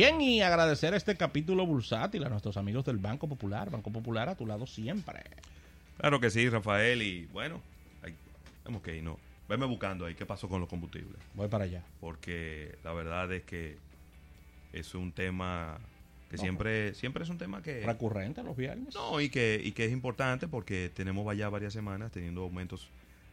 Bien, y agradecer este capítulo bursátil a nuestros amigos del Banco Popular. Banco Popular a tu lado siempre. Claro que sí, Rafael. Y bueno, hay, tenemos que ir, ¿no? Veme buscando ahí qué pasó con los combustibles. Voy para allá. Porque la verdad es que es un tema que siempre siempre es un tema que... Recurrente los viernes. No, y que, y que es importante porque tenemos ya varias semanas teniendo aumentos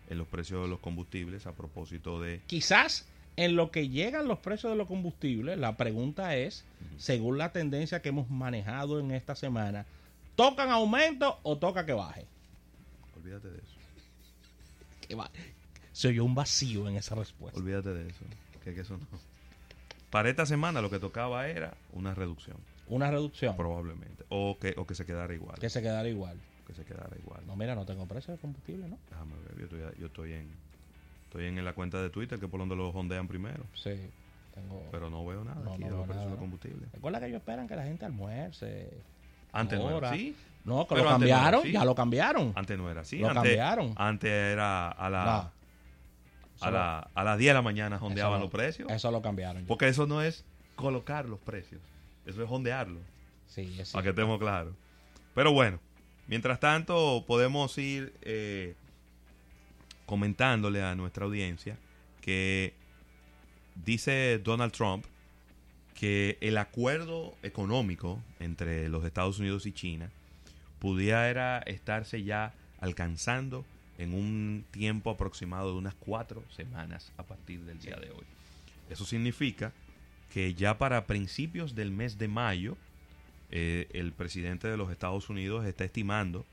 en los precios de los combustibles a propósito de... Quizás en lo que llegan los precios de los combustibles, la pregunta es, según la tendencia que hemos manejado en esta semana, ¿tocan aumento o toca que baje? Olvídate de eso. Que va- Se oyó un vacío en esa respuesta. Olvídate de eso. Que, que eso no. Para esta semana lo que tocaba era una reducción, Una reducción. probablemente. O que, o que se quedara igual. Que se quedara igual. Que se quedara igual. No, mira, no tengo precio de combustible, ¿no? Déjame ver, yo estoy, yo estoy en estoy en la cuenta de Twitter que por donde lo hondean primero. Sí. Tengo... Pero no veo nada No, aquí no de los precios de ¿no? combustible. Recuerda que ellos esperan que la gente almuerce. Antes no era así. No, que Pero lo no cambiaron, así. ya lo cambiaron. Antes no era así. Lo antes, cambiaron. Antes era a, la, No. a, la, a las 10 de la mañana hondeaban Eso lo- los precios. Eso lo cambiaron. Porque eso no es colocar los precios. Eso es hondearlos. Sí, es Para que estemos claros. Pero bueno, mientras tanto podemos ir eh, comentándole a nuestra audiencia que dice Donald Trump que el acuerdo económico entre los Estados Unidos y China pudiera estarse ya alcanzando en un tiempo aproximado de unas cuatro semanas a partir del día de hoy. Eso significa que ya para principios del mes de mayo, eh, el presidente de los Estados Unidos está estimando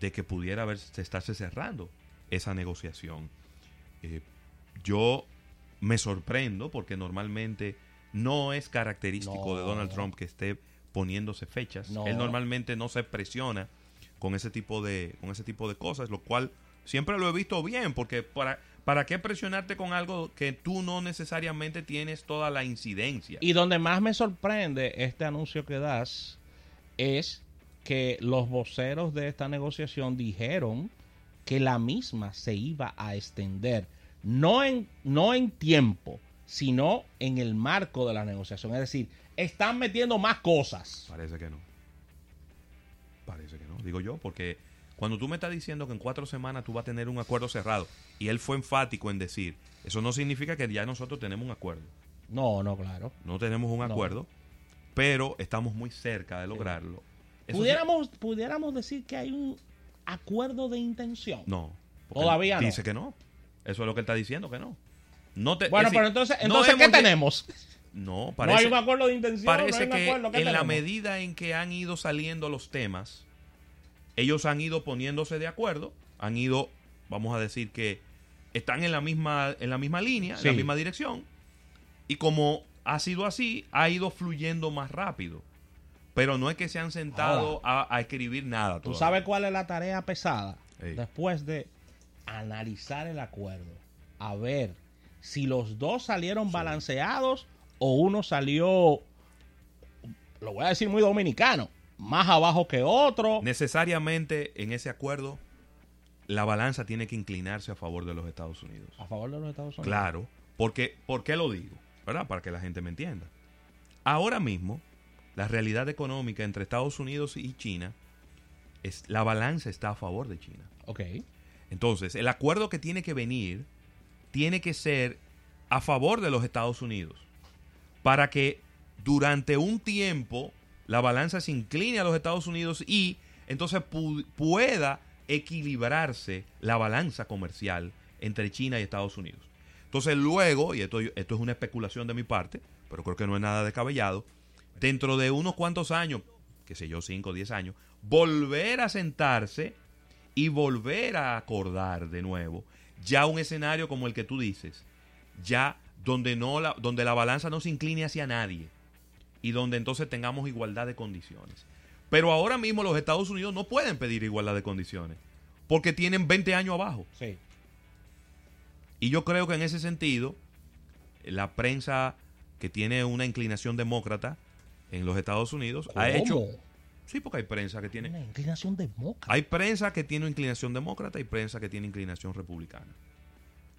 de que pudiera haber, estarse cerrando esa negociación. Eh, yo me sorprendo porque normalmente no es característico de No. Donald Trump que esté poniéndose fechas. No. Él normalmente no se presiona con ese tipo de con ese tipo de cosas, lo cual siempre lo he visto bien porque para ¿Para qué presionarte con algo que tú no necesariamente tienes toda la incidencia? Y donde más me sorprende este anuncio que das es que los voceros de esta negociación dijeron que la misma se iba a extender, no en, no en tiempo, sino en el marco de la negociación. Es decir, están metiendo más cosas. Parece que no. Parece que no, digo yo, porque cuando tú me estás diciendo que en cuatro semanas tú vas a tener un acuerdo cerrado, y él fue enfático en decir, eso no significa que ya nosotros tenemos un acuerdo. No, no, claro. No tenemos un No. acuerdo, pero estamos muy cerca de lograrlo. Eso sí- Pudiéramos, pudiéramos decir que hay un acuerdo de intención. no. Todavía no. Dice que no. Eso es lo que él está diciendo, que no. No te, Bueno, pero entonces, no entonces ¿qué tenemos? No, no parece, hay un acuerdo de intención. no hay Parece que acuerdo. ¿Qué en la medida en que han ido saliendo los temas, ellos han ido poniéndose de acuerdo, han ido, vamos a decir que están en la misma, en la misma línea, en la misma dirección, y como ha sido así, ha ido fluyendo más rápido. Pero no es que se han sentado a, a escribir nada. ¿Tú todavía. sabes cuál es la tarea pesada? Ey. Después de analizar el acuerdo, a ver si los dos salieron balanceados o uno salió, lo voy a decir muy dominicano, más abajo que otro. Necesariamente en ese acuerdo, la balanza tiene que inclinarse a favor de los Estados Unidos. A favor de los Estados Unidos. Claro, porque, ¿por qué lo digo? ¿Verdad? Para que la gente me entienda. Ahora mismo, la realidad económica entre Estados Unidos y China, es, la balanza está a favor de China. Ok. Entonces, el acuerdo que tiene que venir tiene que ser a favor de los Estados Unidos para que durante un tiempo la balanza se incline a los Estados Unidos y entonces pu- pueda equilibrarse la balanza comercial entre China y Estados Unidos. Entonces luego, y esto, esto es una especulación de mi parte, pero creo que no es nada descabellado, dentro de unos cuantos años, qué sé yo, 5 o 10 años, volver a sentarse y volver a acordar de nuevo ya un escenario como el que tú dices, ya donde no la, donde la balanza no se incline hacia nadie y donde entonces tengamos igualdad de condiciones. Pero ahora mismo los Estados Unidos no pueden pedir igualdad de condiciones porque tienen 20 años abajo. Sí. Y yo creo que en ese sentido, la prensa que tiene una inclinación demócrata en los Estados Unidos ha hecho... Sí, porque hay prensa que tiene... Una inclinación demócrata. Hay prensa que tiene inclinación demócrata y prensa que tiene inclinación republicana.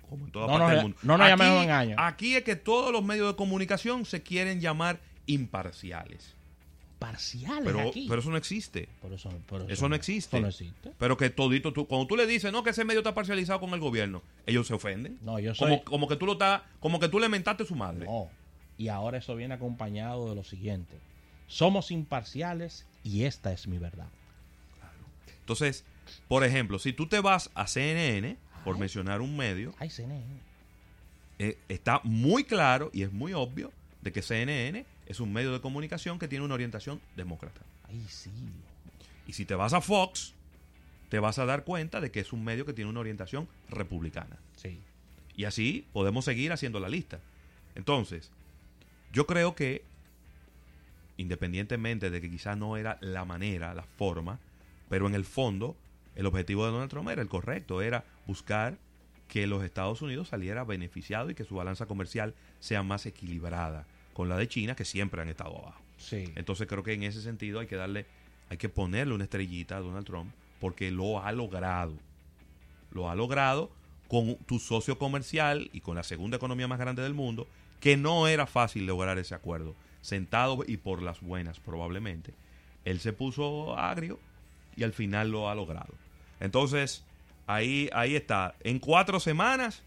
Como en toda No parte del mundo. no nos Aquí- llamemos engaños. Aquí es que todos los medios de comunicación se quieren llamar imparciales. Parciales Pero, aquí. pero eso no existe. Por eso, por Eso no existe. Eso no existe. Pero que todito, tú, cuando tú le dices, no, que ese medio está parcializado con el gobierno, ellos se ofenden. No, yo soy... Como, como que tú lo estás, como que tú le mentaste a su madre. No. Y ahora eso viene acompañado de lo siguiente. Somos imparciales y esta es mi verdad. Entonces, por ejemplo, si tú te vas a CNN, por Ay. mencionar un medio, Ay, CNN. eh, está muy claro y es muy obvio de que CNN es un medio de comunicación que tiene una orientación demócrata. Ay, sí. Y si te vas a Fox, te vas a dar cuenta de que es un medio que tiene una orientación republicana. Sí. Y así podemos seguir haciendo la lista. Entonces, yo creo que, independientemente de que quizás no era la manera, la forma, pero en el fondo, el objetivo de Donald Trump era el correcto, era buscar que los Estados Unidos saliera beneficiado y que su balanza comercial sea más equilibrada con la de China, que siempre han estado abajo. Sí. Entonces creo que en ese sentido hay que darle, hay que ponerle una estrellita a Donald Trump porque lo ha logrado. Lo ha logrado con tu socio comercial y con la segunda economía más grande del mundo, que no era fácil lograr ese acuerdo. Sentado y por las buenas probablemente. Él se puso agrio y al final lo ha logrado. Entonces, ahí, ahí está. En cuatro semanas,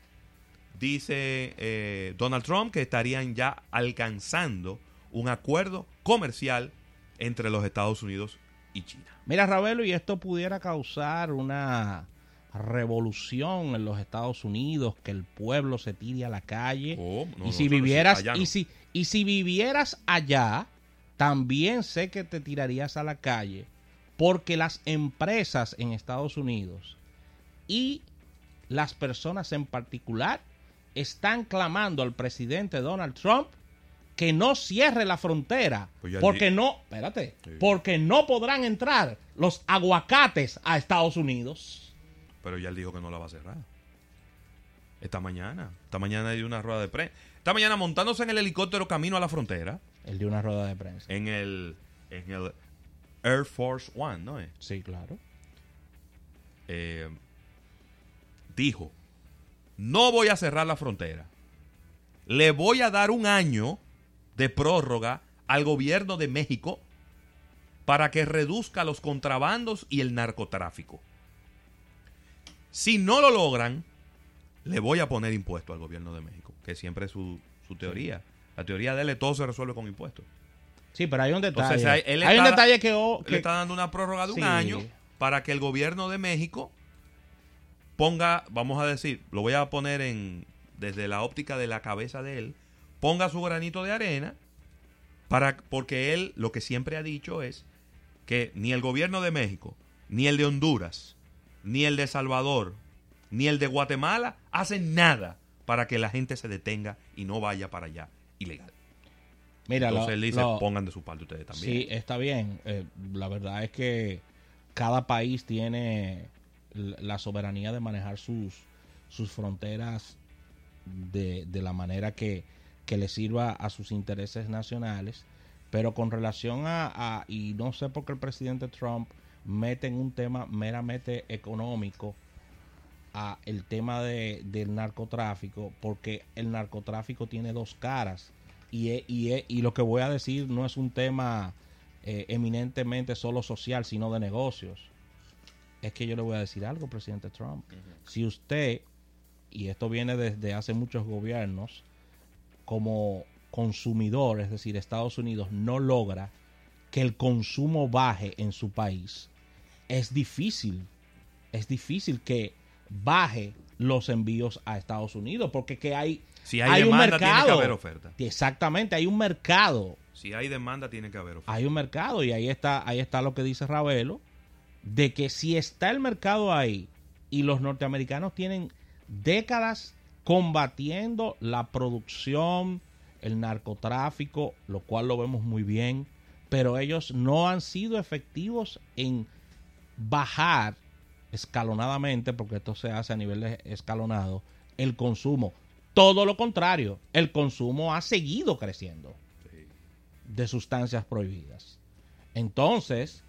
dice eh, Donald Trump que estarían ya alcanzando un acuerdo comercial entre los Estados Unidos y China. Mira, Ravelo, y esto pudiera causar una revolución en los Estados Unidos, que el pueblo se tire a la calle. Oh, no, y si no, vivieras, no. y si, y si vivieras allá, también sé que te tirarías a la calle, porque las empresas en Estados Unidos y las personas en particular están clamando al presidente Donald Trump que no cierre la frontera, Pues porque no, espérate, Sí. porque no podrán entrar los aguacates a Estados Unidos. Pero ya él dijo que no la va a cerrar. Esta mañana. Esta mañana hay una rueda de prensa. Esta mañana montándose en el helicóptero camino a la frontera. El de una rueda de prensa. En el, en el Air Force One, ¿no es? Sí, claro. Eh, dijo, no voy a cerrar la frontera. Le voy a dar un año de prórroga al gobierno de México para que reduzca los contrabandos y el narcotráfico. Si no lo logran, le voy a poner impuesto al gobierno de México, que siempre es su, su teoría. La teoría de él todo se resuelve con impuestos. Sí, pero hay un detalle. Entonces, él hay un detalle que, oh, Le está dando una prórroga de un Sí. año para que el gobierno de México ponga, vamos a decir, lo voy a poner en desde la óptica de la cabeza de él, ponga su granito de arena para porque él lo que siempre ha dicho es que ni el gobierno de México, ni el de Honduras, ni el de Salvador, ni el de Guatemala hacen nada para que la gente se detenga y no vaya para allá ilegal. mira, Entonces él dice, pongan de su parte ustedes también. Sí, está bien. Eh, la verdad es que cada país tiene la soberanía de manejar sus, sus fronteras de, de la manera que, que le sirva a sus intereses nacionales. Pero con relación a, a- y no sé por qué el presidente Trump mete en un tema meramente económico a el tema de, del narcotráfico, porque el narcotráfico tiene dos caras. Y, y, y lo que voy a decir no es un tema eh, eminentemente solo social, sino de negocios. Es que yo le voy a decir algo, presidente Trump. Si usted, y esto viene desde hace muchos gobiernos, como consumidor, es decir, Estados Unidos no logra que el consumo baje en su país, es difícil, es difícil que baje los envíos a Estados Unidos, porque que hay, Si hay, demanda, tiene que haber oferta. Exactamente, hay un mercado, Si hay demanda, tiene que haber oferta. hay un mercado y ahí está, ahí está lo que dice Ravelo, de que si está el mercado ahí y los norteamericanos tienen décadas combatiendo la producción, el narcotráfico, lo cual lo vemos muy bien, pero ellos no han sido efectivos en bajar escalonadamente, porque esto se hace a nivel escalonado, el consumo. Todo lo contrario, el consumo ha seguido creciendo de sustancias prohibidas. Entonces,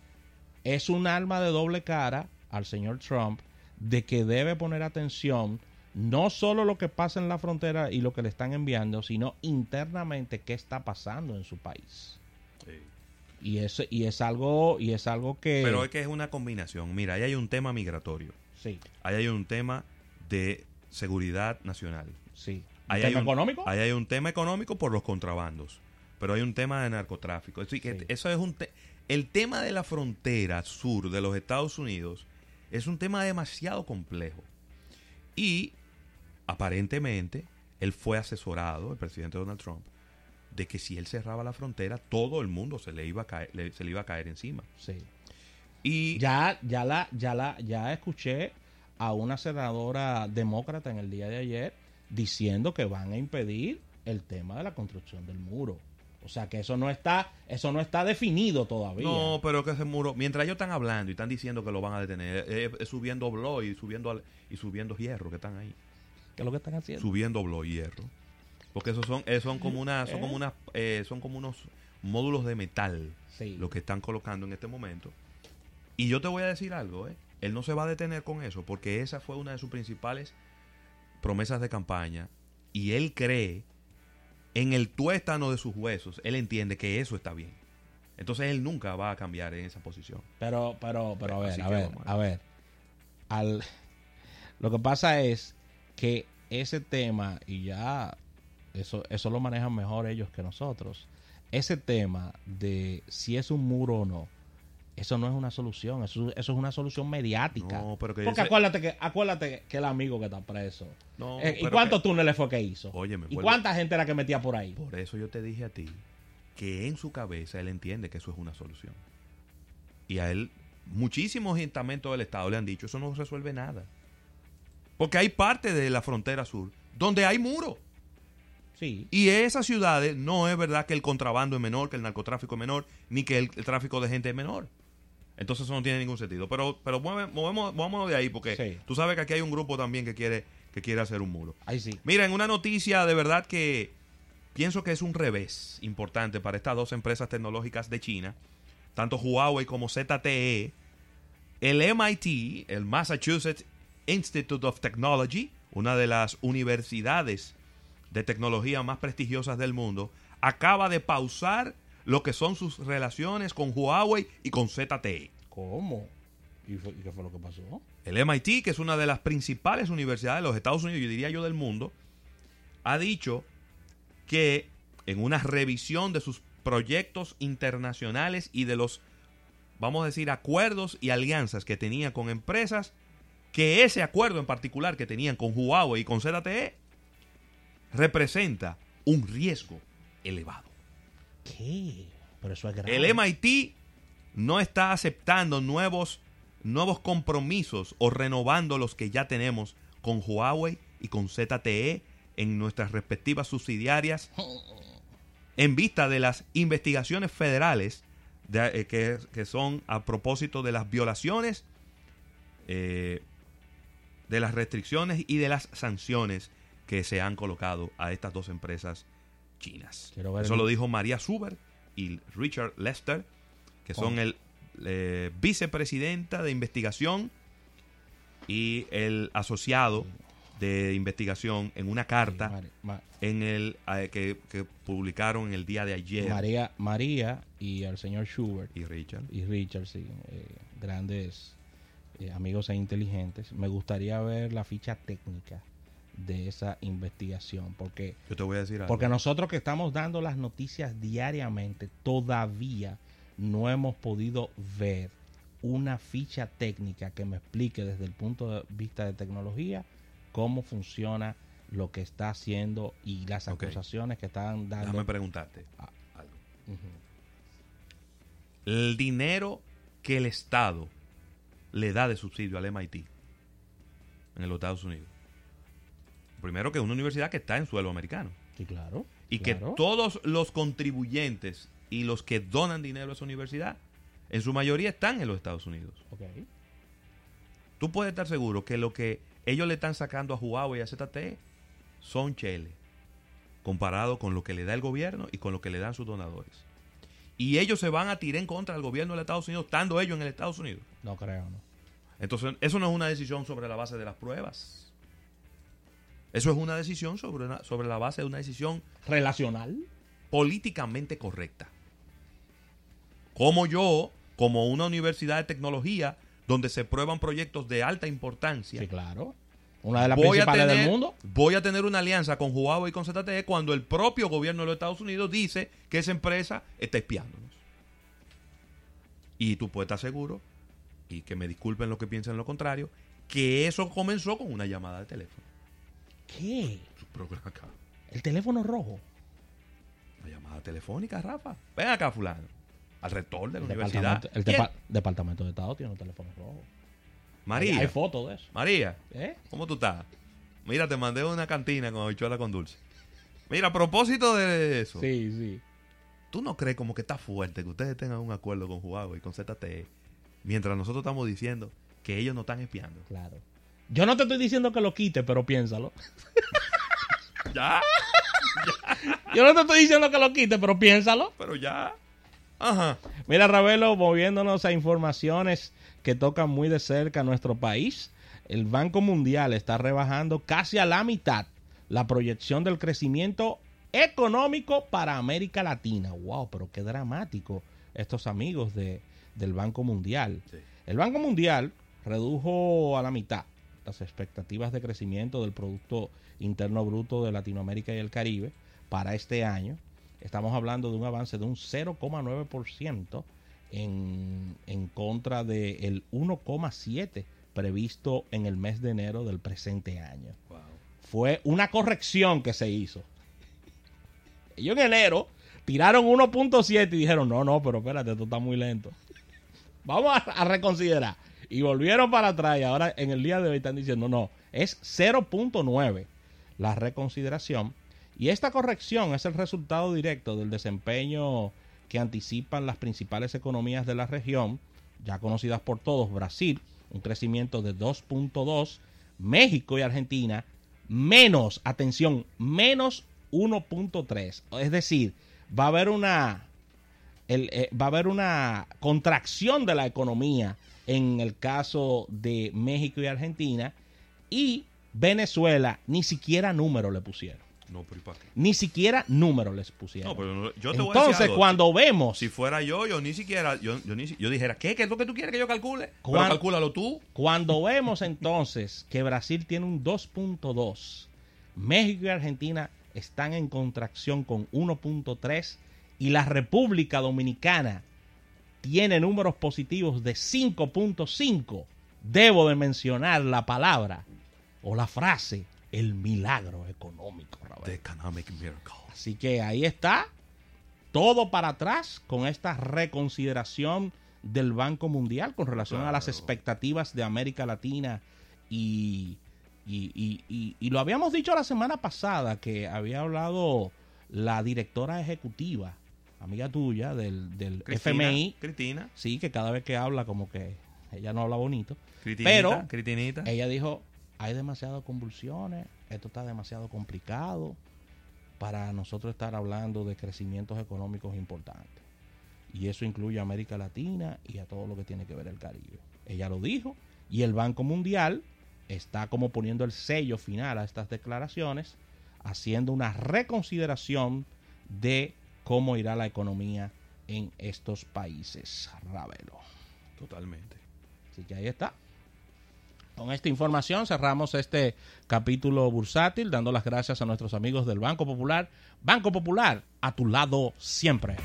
es un arma de doble cara al señor Trump de que debe poner atención no solo lo que pasa en la frontera y lo que le están enviando, sino internamente qué está pasando en su país. Y es, y es algo, y es algo que. Pero es que es una combinación. Mira, ahí hay un tema migratorio. Sí. Ahí hay un tema de seguridad nacional. Sí. Ahí ¿Tema hay un, económico? Ahí hay un tema económico por los contrabandos. Pero hay un tema de narcotráfico. Es decir, que Sí. eso es un te- el tema de la frontera sur de los Estados Unidos es un tema demasiado complejo. Y aparentemente él fue asesorado, el presidente Donald Trump, de que si él cerraba la frontera, todo el mundo se le iba a caer, le- se le iba a caer encima. Sí. Y Ya, ya la, ya la, ya escuché a una senadora demócrata en el día de ayer diciendo que van a impedir el tema de la construcción del muro. O sea que eso no está, eso no está definido todavía. No, pero que ese muro, mientras ellos están hablando y están diciendo que lo van a detener, es, es subiendo blo y subiendo al- y subiendo hierro que están ahí, ¿Qué es lo que están haciendo? subiendo blo y hierro, porque esos son, eh, son como una, son como unas, eh, son como unos módulos de metal Sí. lo que están colocando en este momento. Y yo te voy a decir algo, ¿eh? él no se va a detener con eso, porque esa fue una de sus principales promesas de campaña y él cree en el tuétano de sus huesos, él entiende que eso está bien. Entonces él nunca va a cambiar en esa posición. Pero, pero, pero a ver, a ver, a a ver. Al, lo que pasa es que ese tema, y ya eso, eso lo manejan mejor ellos que nosotros, ese tema de si es un muro o no, eso no es una solución, eso, eso es una solución mediática. No, pero que Porque ese- acuérdate que, acuérdate que el amigo que está preso. No, Eh, ¿Y cuántos que- túneles fue que hizo? Óyeme, ¿Y cuánta gente era que metía por ahí? Por eso yo te dije a ti que en su cabeza él entiende que eso es una solución. Y a él, muchísimos estamentos del Estado le han dicho, eso no resuelve nada. Porque hay parte de la frontera sur donde hay muro. Sí. Y esas ciudades no es verdad que el contrabando es menor, que el narcotráfico es menor, ni que el, el tráfico de gente es menor. Entonces eso no tiene ningún sentido. Pero, pero mueve- movemos, movámonos de ahí porque Sí. tú sabes que aquí hay un grupo también que quiere, que quiere hacer un muro. Ahí sí. Mira, en una noticia de verdad que pienso que es un revés importante para estas dos empresas tecnológicas de China, tanto Huawei como ZTE, el MIT, el Massachusetts Institute of Technology, una de las universidades de tecnología más prestigiosas del mundo, acaba de pausar lo que son sus relaciones con Huawei y con ZTE. ¿Cómo? ¿Y, fue- y qué fue lo que pasó? El MIT, que es una de las principales universidades de los Estados Unidos, yo diría yo del mundo, ha dicho que en una revisión de sus proyectos internacionales y de los, vamos a decir, acuerdos y alianzas que tenía con empresas, que ese acuerdo en particular que tenían con Huawei y con ZTE representa un riesgo elevado. ¿Qué? Pero eso es grave. El MIT no está aceptando nuevos, nuevos compromisos o renovando los que ya tenemos con Huawei y con ZTE en nuestras respectivas subsidiarias en vista de las investigaciones federales de- eh, que, que son a propósito de las violaciones, eh, de las restricciones y de las sanciones que se han colocado a estas dos empresas chinas. Eso lo dijo María Suber y Richard Lester, que son Oh. el eh, vicepresidenta de investigación y el asociado de investigación en una carta en el eh, que, que publicaron en el día de ayer María, María y el señor Schubert y Richard. y Richard, sí, eh, grandes eh, amigos e inteligentes. Me gustaría ver la ficha técnica de esa investigación, porque Yo te voy a decir algo. porque nosotros que estamos dando las noticias diariamente, todavía no hemos podido ver una ficha técnica que me explique desde el punto de vista de tecnología cómo funciona lo que está haciendo y las acusaciones que están dando. Déjame preguntarte Ah. algo. El dinero que el Estado le da de subsidio al MIT en los Estados Unidos. Primero que es una universidad que está en suelo americano. Sí, claro. Y claro. que todos los contribuyentes y los que donan dinero a esa universidad, en su mayoría están en los Estados Unidos. Ok. Tú puedes estar seguro que lo que ellos le están sacando a Huawei y a ZTE son chele, comparado con lo que le da el gobierno y con lo que le dan sus donadores. Y ellos se van a tirar en contra del gobierno de los Estados Unidos, estando ellos en el Estados Unidos. No creo, no. Entonces, eso no es una decisión sobre la base de las pruebas. Eso es una decisión sobre, una- sobre la base de una decisión Relacional. políticamente correcta. Como yo, como una universidad de tecnología, donde se prueban proyectos de alta importancia, Sí, claro. Una de las voy principales tener, del mundo. voy a tener una alianza con Huawei y con ZTE cuando el propio gobierno de los Estados Unidos dice que esa empresa está espiándonos. Y tú puedes estar seguro, y que me disculpen los que piensen lo contrario, que eso comenzó con una llamada de teléfono. ¿Qué? Pero ven acá, El teléfono rojo. una llamada telefónica, Rafa. Ven acá, fulano. Al rector de la El universidad. departamento, el departamento de Estado tiene un teléfono rojo. María. Hay fotos de eso. María, ¿Eh? ¿cómo tú estás? Mira, te mandé una cantina con habichuela con dulce. Mira, a propósito de eso, Sí, sí. ¿tú no crees como que está fuerte que ustedes tengan un acuerdo con Huawei y con ZTE mientras nosotros estamos diciendo que ellos no están espiando? Claro. Yo no te estoy diciendo que lo quite, pero piénsalo. Ya, Yo no te estoy diciendo que lo quite, pero piénsalo. pero ya. Ajá. Mira, Ravelo, moviéndonos a informaciones que tocan muy de cerca a nuestro país, el Banco Mundial está rebajando casi a la mitad la proyección del crecimiento económico para América Latina. ¡Wow! Pero qué dramático estos amigos de, del Banco Mundial. Sí. El Banco Mundial redujo a la mitad las expectativas de crecimiento del Producto Interno Bruto de Latinoamérica y el Caribe para este año. Estamos hablando de un avance de un 0,9% en, en contra del 1,7% previsto en el mes de enero del presente año. Wow. Fue una corrección que se hizo. Ellos en enero tiraron 1.7 y dijeron, no, no, pero espérate, esto está muy lento. Vamos a, a reconsiderar. Y volvieron para atrás y ahora en el día de hoy están diciendo, no, es 0.9 la reconsideración. Y esta corrección es el resultado directo del desempeño que anticipan las principales economías de la región, ya conocidas por todos, Brasil, un crecimiento de 2.2, México y Argentina, menos, atención, menos 1.3. Es decir, va a haber una eh, va a haber una contracción de la economía en el caso de México y Argentina y Venezuela ni siquiera número le pusieron. No, pero ¿y para qué? Ni siquiera número les pusieron. No, pero no- yo te voy a decir Entonces, algo. cuando vemos, Si fuera yo, yo ni siquiera, yo, yo, ni yo dijera, ¿qué? ¿Qué es lo que tú quieres que yo calcule? Pero ¿Cuán- calcúlalo tú. cuando vemos entonces que Brasil tiene un 2.2, México y Argentina están en contracción con 1.3 y la República Dominicana tiene números positivos de 5.5, debo de mencionar la palabra o la frase, el milagro económico. The Economic Miracle. Así que ahí está, todo para atrás con esta reconsideración del Banco Mundial con relación a las expectativas de América Latina y, y, y- y- y lo habíamos dicho la semana pasada que había hablado la directora ejecutiva, amiga tuya del, del Cristina, FMI, Cristina. sí, que cada vez que habla como que ella no habla bonito, Critinita, Pero- Critinita. ella dijo, hay demasiadas convulsiones, esto está demasiado complicado para nosotros estar hablando de crecimientos económicos importantes. Y eso incluye a América Latina y a todo lo que tiene que ver el Caribe. Ella lo dijo y el Banco Mundial está como poniendo el sello final a estas declaraciones, haciendo una reconsideración de cómo irá la economía en estos países. Ravelo. Totalmente. Así que ahí está. Con esta información cerramos este capítulo bursátil, dando las gracias a nuestros amigos del Banco Popular. Banco Popular, a tu lado siempre.